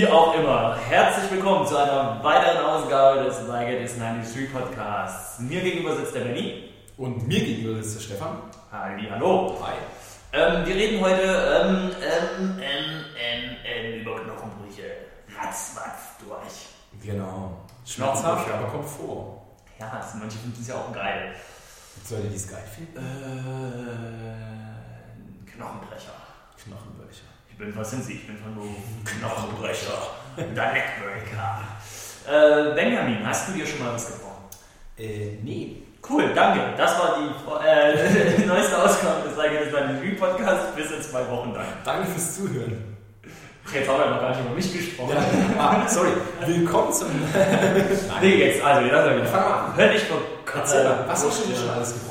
Wie auch immer, herzlich willkommen zu einer weiteren Ausgabe des It Is 93 Podcasts. Mir gegenüber sitzt der Benny. Und mir gegenüber sitzt der Stefan. Halli, hallo. Hi. Ähm, wir reden heute ähm, ähm, ähm, ähm, ähm, über Knochenbrüche. Ratz, watz, durch. Genau. Schmerzhaft, aber kommt vor. Ja, manche finden es ja auch geil. Soll ihr dies geil finden? Äh, Knochenbrecher. Knochenbrecher. Bin, was sind Sie? Ich bin von? Knochenbrecher. Der Neckbreaker. Äh, Benjamin, hast du dir schon mal was gebrochen? Äh, nee. Cool, danke. Das war die, äh, die neueste Ausgabe des It Is Review Podcast. Bis in zwei Wochen dann. Danke fürs Zuhören. Jetzt haben wir noch gar nicht über mich gesprochen. ah, sorry. Willkommen zum. Nee, jetzt, also, jetzt haben wir Fang mal an. Hör nicht vor mal, was hast du dir schon alles gebrochen?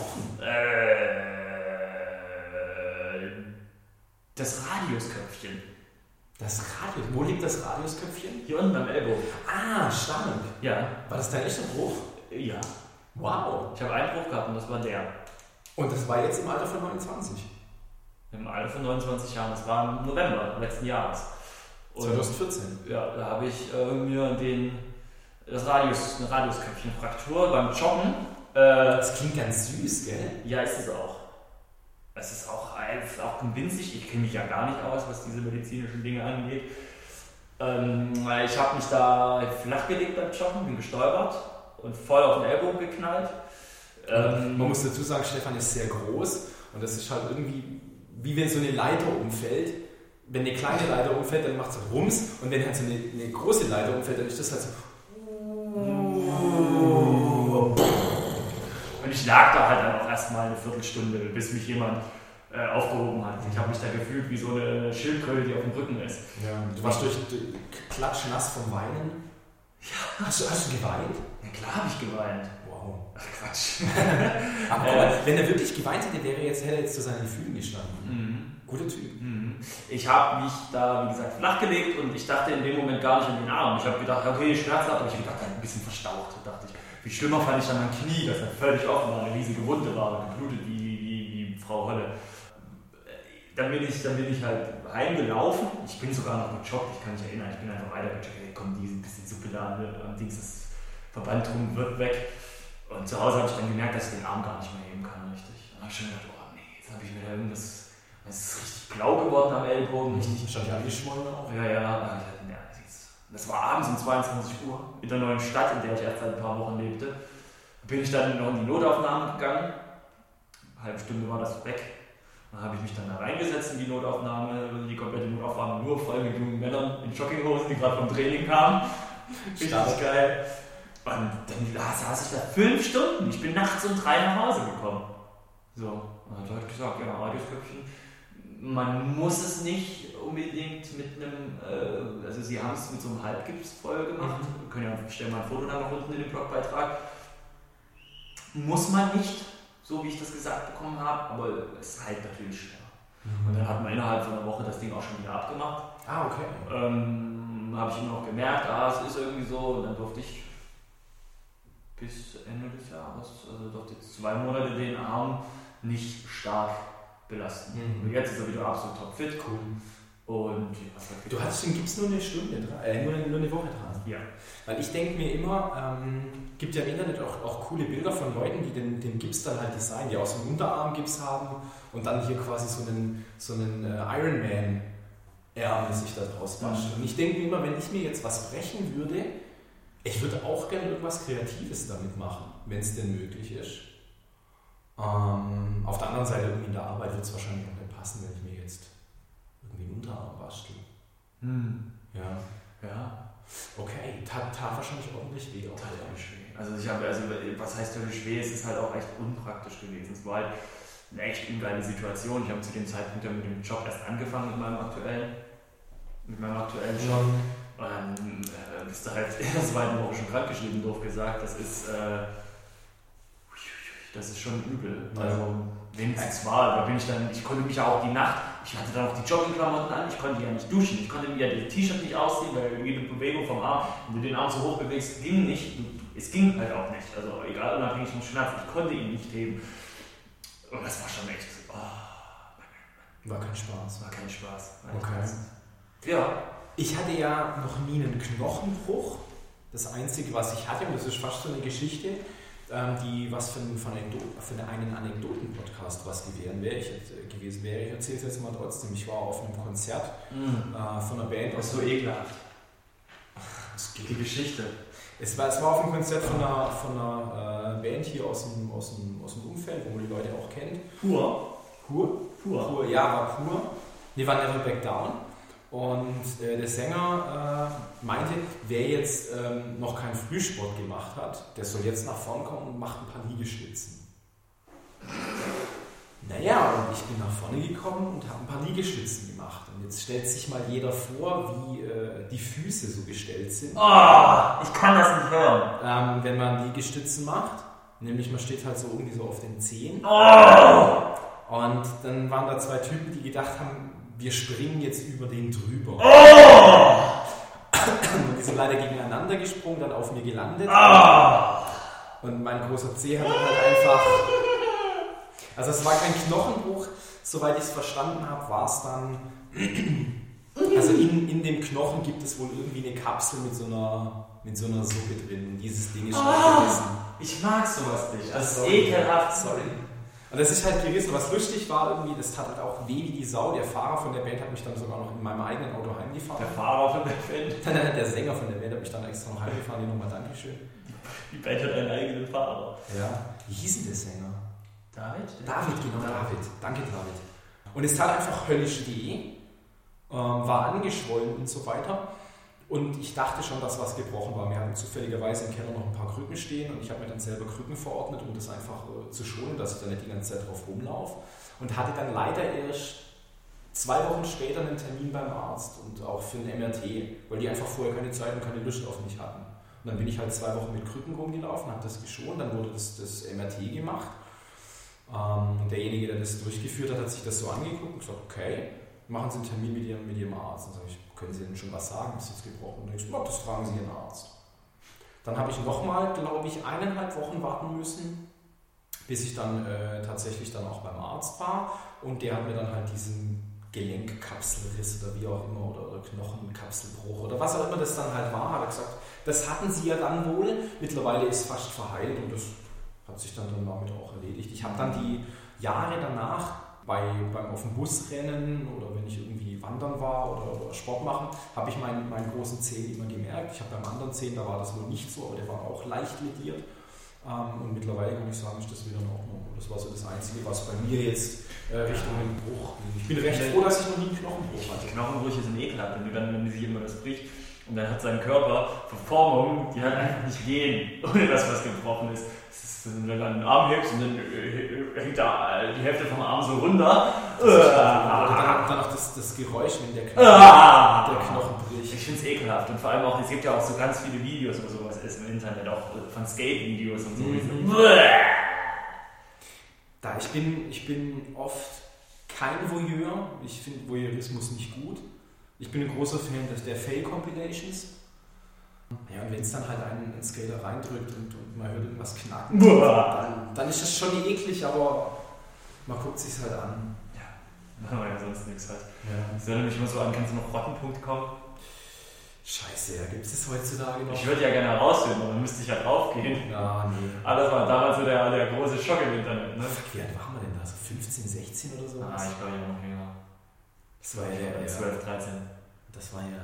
Das Radiusköpfchen. Das Radio. Wo liegt das Radiusköpfchen? Hier unten am Ellbogen. Ah, stark. Ja. War das dein echter Bruch? Ja. Wow. Ich habe einen Bruch gehabt und das war der. Und das war jetzt im Alter von 29. Im Alter von 29 Jahren. Das war im November letzten Jahres. Und 2014. ja, da habe ich äh, mir den, das Radius, eine Radiusköpfchenfraktur beim Joggen. Äh, Das klingt ganz süß, gell? ja, ist es auch. Es ist auch, es ist auch winzig. Ich kenne mich ja gar nicht aus, was diese medizinischen Dinge angeht. Ähm, ich habe mich da flachgelegt beim Joggen, bin gestolpert und voll auf den Ellbogen geknallt. Ähm, Man muss dazu sagen, Stefan ist sehr groß und das ist halt irgendwie, wie wenn so eine Leiter umfällt. Wenn eine kleine Leiter umfällt, dann macht es halt Rums und wenn halt so eine, eine große Leiter umfällt, dann ist das halt so. Und ich lag da halt dann auch erstmal eine Viertelstunde, bis mich jemand äh, aufgehoben hat. Ich habe mich da gefühlt wie so eine Schildkröte, die auf dem Rücken ist. Ja, du warst durch, klatschnass vom Weinen. Ja. Hast, du, hast du geweint? Ja klar habe ich geweint. Wow. Ach Quatsch. Aber mal, wenn er wirklich geweint hätte, wäre er jetzt, hätte er jetzt zu seinen Gefühlen gestanden. Mhm. Guter Typ. Mhm. Ich habe mich da, wie gesagt, flachgelegt und ich dachte in dem Moment gar nicht an den Arm. Ich habe gedacht, okay, Schmerz hat, aber ich habe gedacht, ein bisschen verstaucht. dachte ich. Viel schlimmer fand ich dann mein Knie, das halt völlig offen war, eine riesige Wunde war, geblutet wie, wie, wie Frau Holle. Dann bin, ich, dann bin ich halt heimgelaufen. Ich bin sogar noch gejoggt, ich kann mich erinnern. Ich bin einfach weitergejoggt. Hey, komm, diese bisschen Suppe da am Dings, das Verband drum wird weg. Und zu Hause habe ich dann gemerkt, dass ich den Arm gar nicht mehr heben kann, richtig. Dann habe ich schon gedacht, oh nee, jetzt habe ich mir da irgendwas. Es ist richtig blau geworden am Ellbogen, richtig Wahrscheinlich angeschwollen auch. ja, ja, ja, das ist- das war abends um 22 Uhr in der neuen Stadt, in der ich erst seit ein paar Wochen lebte. Bin ich dann noch in die Notaufnahme gegangen. Eine halbe Stunde war das weg. Dann habe ich mich dann da reingesetzt in die Notaufnahme, die komplette Notaufnahme nur voll mit jungen Männern in Jogginghosen, die gerade vom Training kamen. Richtig geil. Und dann da saß ich da fünf Stunden. Ich bin nachts um drei nach Hause gekommen. So, und dann hat er gesagt, ja, Radiusköpfchen, man muss es nicht unbedingt mit einem, äh, also sie haben es mit so einem Halbgips voll gemacht. Wir können ja, stellen mal ein Foto da noch unten in den Blogbeitrag. Muss man nicht, so wie ich das gesagt bekommen habe, aber es heilt natürlich schneller. Und dann hat man innerhalb von einer Woche das Ding auch schon wieder abgemacht. Ah, okay. Ähm, habe ich immer noch gemerkt, ah, es ist irgendwie so, und dann durfte ich bis Ende des Jahres, also durfte jetzt zwei Monate den Arm nicht stark belasten. Mhm. Und jetzt ist er wieder absolut topfit. Cool. Und Du hattest den Gips nur eine Stunde äh, nur, eine, nur eine Woche dran. Ja. Weil ich denke mir immer, ähm, gibt ja im Internet auch, auch coole Bilder von Leuten, die den, den Gips dann halt designen, die auch so einen Unterarmgips haben und dann hier quasi so einen, so einen äh, Ironman-Ärmel sich da draus basteln. Mhm. Und ich denke mir immer, wenn ich mir jetzt was brechen würde, ich würde auch gerne irgendwas Kreatives damit machen, wenn es denn möglich ist. Ähm, auf der anderen Seite, irgendwie in der Arbeit wird es wahrscheinlich auch nicht passen, wenn ich einen Unterarm bastel. Hm. Ja. Ja, Okay, tat, tat wahrscheinlich ordentlich weh. auch. tat völlig weh. Also ich habe, also was heißt völlig weh? Es ist halt auch echt unpraktisch gewesen. Es war halt eine echt ungeile Situation. Ich habe zu dem Zeitpunkt ja mit dem Job erst angefangen mit meinem aktuellen, mit meinem aktuellen Job. Und dann äh, bist du halt in der zweiten Woche schon krankgeschrieben, doof gesagt. Das ist, äh, das ist schon übel. Ja. Also, wenigstens war, da bin ich dann, ich konnte mich ja auch die Nacht, ich hatte dann auch die Joggingklamotten an, ich konnte ja nicht duschen, ich konnte mir ja das T-Shirt nicht ausziehen, weil jede Bewegung vom Arm, wenn du den Arm so hoch bewegst, ging nicht. Es ging halt auch nicht. Also, egal, unabhängig vom Schmerz, ich konnte ihn nicht heben. Und das war schon echt, oh, War kein Spaß. war kein Spaß. Okay. Ja, Ich hatte ja noch nie einen Knochenbruch. Das Einzige, was ich hatte, und das ist fast so eine Geschichte, die was für, von für einen Anekdoten-Podcast was gewesen wäre. Ich, äh, gewesen wäre. Ich erzähle es jetzt mal trotzdem. Ich war auf einem Konzert Mhm. äh, von einer Band. Das ist so ekelhaft. Es geht Die Geschichte. Es war, es war auf einem Konzert von einer, von einer äh, Band hier aus dem, aus, dem, aus dem Umfeld, wo man die Leute auch kennt. Pur. Pur? Pur. Pur, ja, war pur. Nee, war Never Back Down. Und äh, der Sänger äh, meinte, wer jetzt ähm, noch keinen Frühsport gemacht hat, der soll jetzt nach vorn kommen und macht ein paar Liegestützen. Naja, und ich bin nach vorne gekommen und habe ein paar Liegestützen gemacht. Und jetzt stellt sich mal jeder vor, wie äh, die Füße so gestellt sind. Oh, ich kann das nicht hören. ähm, wenn man Liegestützen macht. Nämlich man steht halt so irgendwie so auf den Zehen. Oh! Und dann waren da zwei Typen, die gedacht haben, wir springen jetzt über den drüber. Oh! Und die sind leider gegeneinander gesprungen, dann auf mir gelandet. Ah! Und mein großer Zeh hat dann halt einfach. Also es war kein Knochenbruch, soweit ich es verstanden habe, war es dann. Also in, in dem Knochen gibt es wohl irgendwie eine Kapsel mit so einer, mit so einer Suppe drin. Dieses Ding ist schon Ah! gerissen. Ich mag sowas nicht. Das ist ekelhaft. Sorry. Und das ist halt gerissen. Was lustig war irgendwie, das tat halt auch weh wie die Sau. Der Fahrer von der Band hat mich dann sogar noch in meinem eigenen Auto heimgefahren. Der Fahrer von der Band. Nein, nein, der Sänger von der Band hat mich dann extra noch heimgefahren. Hier nochmal Dankeschön. Die Band hat einen eigenen Fahrer. Ja. Wie hieß denn der Sänger? David? David, genau, David. Danke, David. Und es tat einfach höllisch weh, ähm, war angeschwollen und so weiter. Und ich dachte schon, dass was gebrochen war. Wir hatten zufälligerweise im Keller noch ein paar Krücken stehen und ich habe mir dann selber Krücken verordnet, um das einfach äh, zu schonen, dass ich da nicht die ganze Zeit drauf rumlaufe. Und hatte dann leider erst zwei Wochen später einen Termin beim Arzt und auch für ein MRT, weil die einfach vorher keine Zeit und keine Lust auf mich hatten. Und dann bin ich halt zwei Wochen mit Krücken rumgelaufen, habe das geschont, dann wurde das, das MRT gemacht. Ähm, und derjenige, der das durchgeführt hat, hat sich das so angeguckt und gesagt, okay, machen Sie einen Termin mit Ihrem, mit Ihrem Arzt. Dann sage ich, können Sie denn schon was sagen, ist jetzt gebrochen? Und ich, das fragen Sie Ihren Arzt. Dann habe ich nochmal, glaube ich, eineinhalb Wochen warten müssen, bis ich dann äh, tatsächlich dann auch beim Arzt war. Und der hat mir dann halt diesen Gelenkkapselriss oder wie auch immer oder, oder Knochenkapselbruch oder was auch immer das dann halt war, hat er gesagt, das hatten Sie ja dann wohl. Mittlerweile ist fast verheilt und das hat sich dann, dann damit auch erledigt. Ich habe dann die Jahre danach bei, beim auf dem Bus rennen oder wenn ich irgendwie wandern war oder, oder Sport machen, habe ich meinen, meinen großen Zehen immer gemerkt. Ich habe beim anderen Zehen, da war das wohl nicht so, aber der war auch leicht lediert. Ähm, und mittlerweile kann ich sagen, ist das wieder in Ordnung. Und das war so das Einzige, was bei mir jetzt äh, Richtung den Bruch ging. Ich bin recht froh, dass ich noch nie einen Knochenbruch hatte. Knochenbrüche sind ekelhaft, wenn, du dann, wenn sich immer das bricht. Und dann hat sein Körper Verformungen, die halt einfach nicht gehen, ohne dass was gebrochen ist. Das ist, wenn du dann einen Arm hebst und dann äh, hängt da äh, die Hälfte vom Arm so runter. Oder Ah. dann, auch das, das Geräusch, wenn der Knochen, Ah. der Knochen bricht. Ich finde es ekelhaft und vor allem auch, es gibt ja auch so ganz viele Videos, wo sowas ist im Internet, auch von Skate-Videos und so. Mhm. Da ich bin, ich bin oft kein Voyeur. Ich finde Voyeurismus nicht gut. Ich bin ein großer Fan der Fail-Compilations. Ja, und wenn es dann halt einen, einen Skater reindrückt und, und man hört irgendwas knacken, dann, dann ist das schon eklig, aber man guckt sich halt an. Machen wir ja sonst nichts halt. Ja. Das erinnert mich immer so an, kannst du noch rotten.com? Scheiße, ja, gibt es das heutzutage noch? Ich würde ja gerne herausfinden, aber dann müsste ich ja draufgehen. Ja, nee. Aber das war damals so der, der große Schock im Internet, ne? Fuck, wie alt waren wir denn da? So 15, 16 oder so? Ah, ich glaube ja noch länger. Das war ja, ja, 12, 13. Das war ja.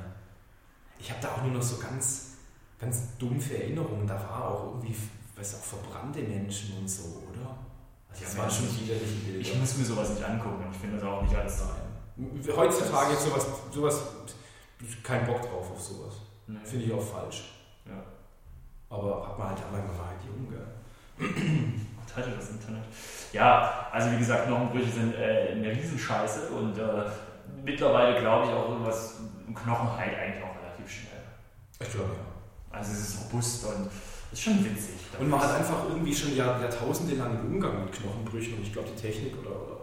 Ich habe da auch nur noch so ganz, ganz dumpfe Erinnerungen. Da war auch irgendwie, weiß auch, verbrannte Menschen und so, oder? Also das Ja, waren schon widerliche Bilder. Ich muss mir sowas nicht angucken und ich finde das auch nicht alles. Nein. Heutzutage ist sowas, sowas, kein Bock drauf auf sowas. Ne? Finde ich auch falsch. Ja. Aber hat man halt, war halt jung, gell? Das Internet? Ja, also wie gesagt, Knochenbrüche sind äh, eine Riesenscheiße und äh, mittlerweile glaube ich auch irgendwas im Knochen heilt eigentlich auch relativ schnell. Ich glaube ja. Also es ist robust und ist schon witzig. Und man hat einfach irgendwie schon Jahr, Jahrtausende lang einen Umgang mit Knochenbrüchen und ich glaube, die Technik oder, oder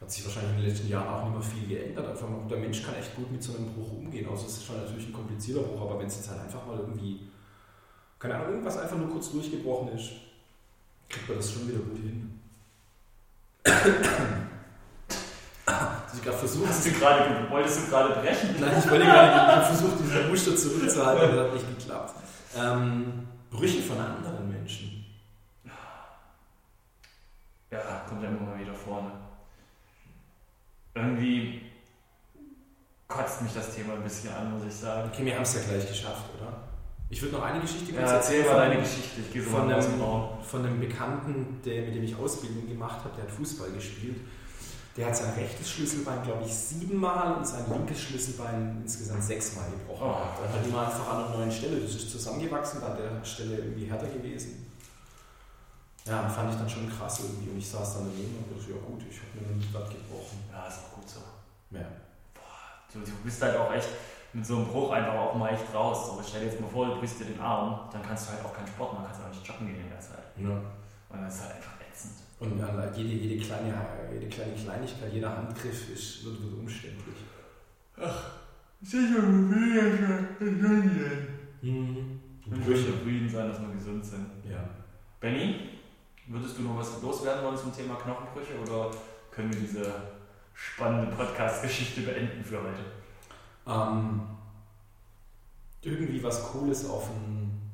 hat sich wahrscheinlich in den letzten Jahren auch nicht mehr viel geändert. Einfach mal, der Mensch kann echt gut mit so einem Bruch umgehen. Also es ist schon natürlich ein komplizierter Bruch, aber wenn es jetzt halt einfach mal irgendwie, keine Ahnung, irgendwas einfach nur kurz durchgebrochen ist, kriegt man das schon wieder gut hin. Dass ich gerade versucht Hast du gerade, wolltest du gerade brechen? Nein, ich wollte gerade ich habe versucht, diesen Muster zurückzuhalten, aber das hat nicht geklappt. Ähm, Brüche von anderen Menschen. Ja, kommt ja immer mal wieder vorne. Irgendwie kotzt mich das Thema ein bisschen an, muss ich sagen. Okay, wir haben es ja gleich geschafft, oder? Ich würde noch eine Geschichte Ja, erzähl mal deine Geschichte. Ich gehe so von einem, von einem Bekannten, der, mit dem ich Ausbildung gemacht habe, der hat Fußball gespielt. Der hat sein rechtes Schlüsselbein, glaube ich, siebenmal und sein linkes Schlüsselbein insgesamt sechsmal gebrochen. Oh. Dann hat immer einfach an einer neuen Stelle. Das ist zusammengewachsen, an der Stelle irgendwie härter gewesen. Ja, fand ich dann schon krass irgendwie. Und ich saß dann daneben und dachte, ja gut, ich habe mir noch nicht was gebrochen. Ja, ist auch gut so. Ja. Du, du bist halt auch echt mit so einem Bruch einfach auch mal echt raus. So, stell dir jetzt mal vor, du brichst dir den Arm, dann kannst du halt auch keinen Sport machen, kannst auch nicht joggen gehen in der Zeit. ja. Und das ist halt einfach ätzend. Und an jede, jede, kleine, jede kleine Kleinigkeit, jeder Handgriff ist, wird, wird umständlich. Sicher, Mhm. Ich möchte zufrieden sein, dass wir gesund sind. Ja. Benny, würdest du noch was loswerden wollen zum Thema Knochenbrüche oder können wir diese spannende Podcast-Geschichte beenden für heute? Ähm, irgendwie was Cooles auf einen,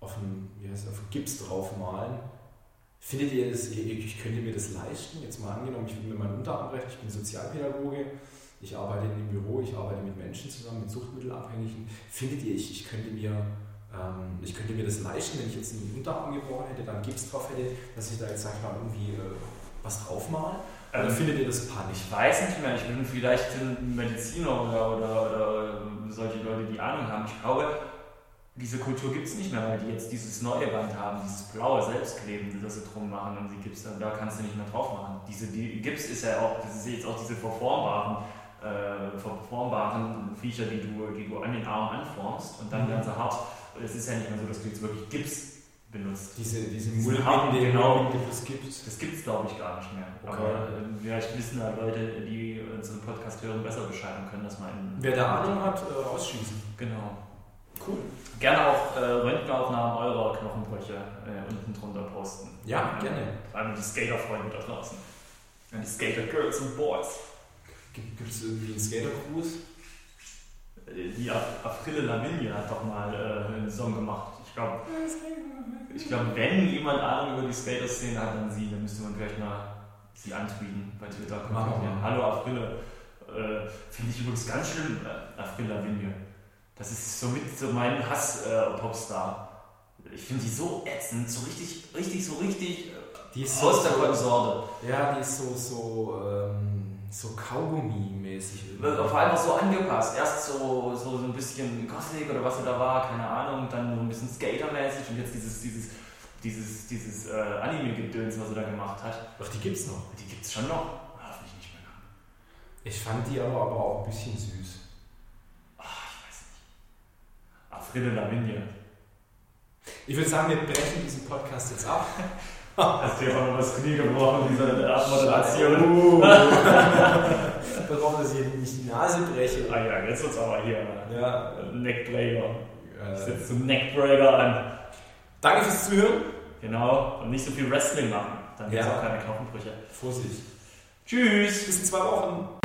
auf einen, wie heißt das, auf einen Gips draufmalen. Findet ihr das, ich, könnte mir das leisten? Jetzt mal angenommen, ich will mir meinen Unterarm brechen, ich bin Sozialpädagoge, ich arbeite in einem Büro, ich arbeite mit Menschen zusammen, mit Suchtmittelabhängigen. Findet ihr, ich, ich könnte mir ähm, ich könnte mir das leisten, wenn ich jetzt einen Unterarm gebrochen hätte, dann Gips drauf hätte, dass ich da jetzt, sag ich mal, irgendwie äh, was draufmale? Oder Ähm, findet ihr das panisch? Ich weiß nicht mehr, ich bin vielleicht ein Mediziner oder, oder, oder solche Leute, die Ahnung haben. Ich glaube, diese Kultur gibt es nicht mehr, weil die jetzt dieses neue Band haben, dieses blaue Selbstkleben, das sie drum machen und die Gips, dann, da kannst du nicht mehr drauf machen. Diese, die Gips ist ja auch, das ist jetzt auch diese verformbaren, äh, verformbaren Viecher, die du, die du an den Arm anformst und dann Mhm. werden sie hart. Es ist ja nicht mehr so, dass du jetzt wirklich Gips benutzt. Diese, diese Mulden, die genau. es gibt. Das gibt es, glaube ich, gar nicht mehr. Okay. Aber äh, vielleicht wissen da Leute, die unseren Podcast hören, besser Bescheid und können das mal in. Wer da Ahnung hat, äh, rausschießen. Genau. Cool. Gerne auch äh, Röntgenaufnahmen eurer Knochenbrüche äh, unten drunter posten. Ja, gerne. Vor allem die Skater-Freunde da draußen. Und die Skater-Girls und Boys. Gibt es irgendwie einen Skater-Cruise? Äh, Die Aprille Lavigne hat doch mal äh, einen Song gemacht. Ich glaube, ich glaub, wenn jemand Ahnung über die Skater-Szene hat, dann sie. Dann müsste man vielleicht mal sie antweeten bei Twitter. Hallo Aprille. Äh, Finde ich übrigens ganz schlimm, äh, Aprille Lavigne. Das ist so mit so mein Hass-Popstar. ich finde die so ätzend, so richtig, richtig, so richtig äh, Die ist so, aus der so, Konsorte. ja, die ist so, so, ähm, so Kaugummi-mäßig. Wird auf einmal so angepasst. Erst so, so, so ein bisschen Gothic oder was da war, keine Ahnung, dann so ein bisschen Skater-mäßig und jetzt dieses, dieses, dieses, dieses äh, Anime-Gedöns, was er da gemacht hat. Ach, die gibt's noch. Die gibt es schon noch. Hoffentlich nicht mehr. Ich fand die aber, aber auch ein bisschen süß. Ach, ich weiß nicht. Afrille Lavigne. Ich würde sagen, wir brechen diesen Podcast jetzt ab. Hast du dir auch noch das Knie gebrochen, diese Abmoderation? Oh. Darauf, dass ich nicht die Nase breche. Ah ja, jetzt wird's aber hier. Ja. Neckbreaker. Ich Äh, setze zum Neckbreaker an. danke fürs Zuhören. Genau. Und nicht so viel Wrestling machen. Dann gibt's Ja. auch keine Knochenbrüche. Vorsicht. Tschüss. Bis in zwei Wochen.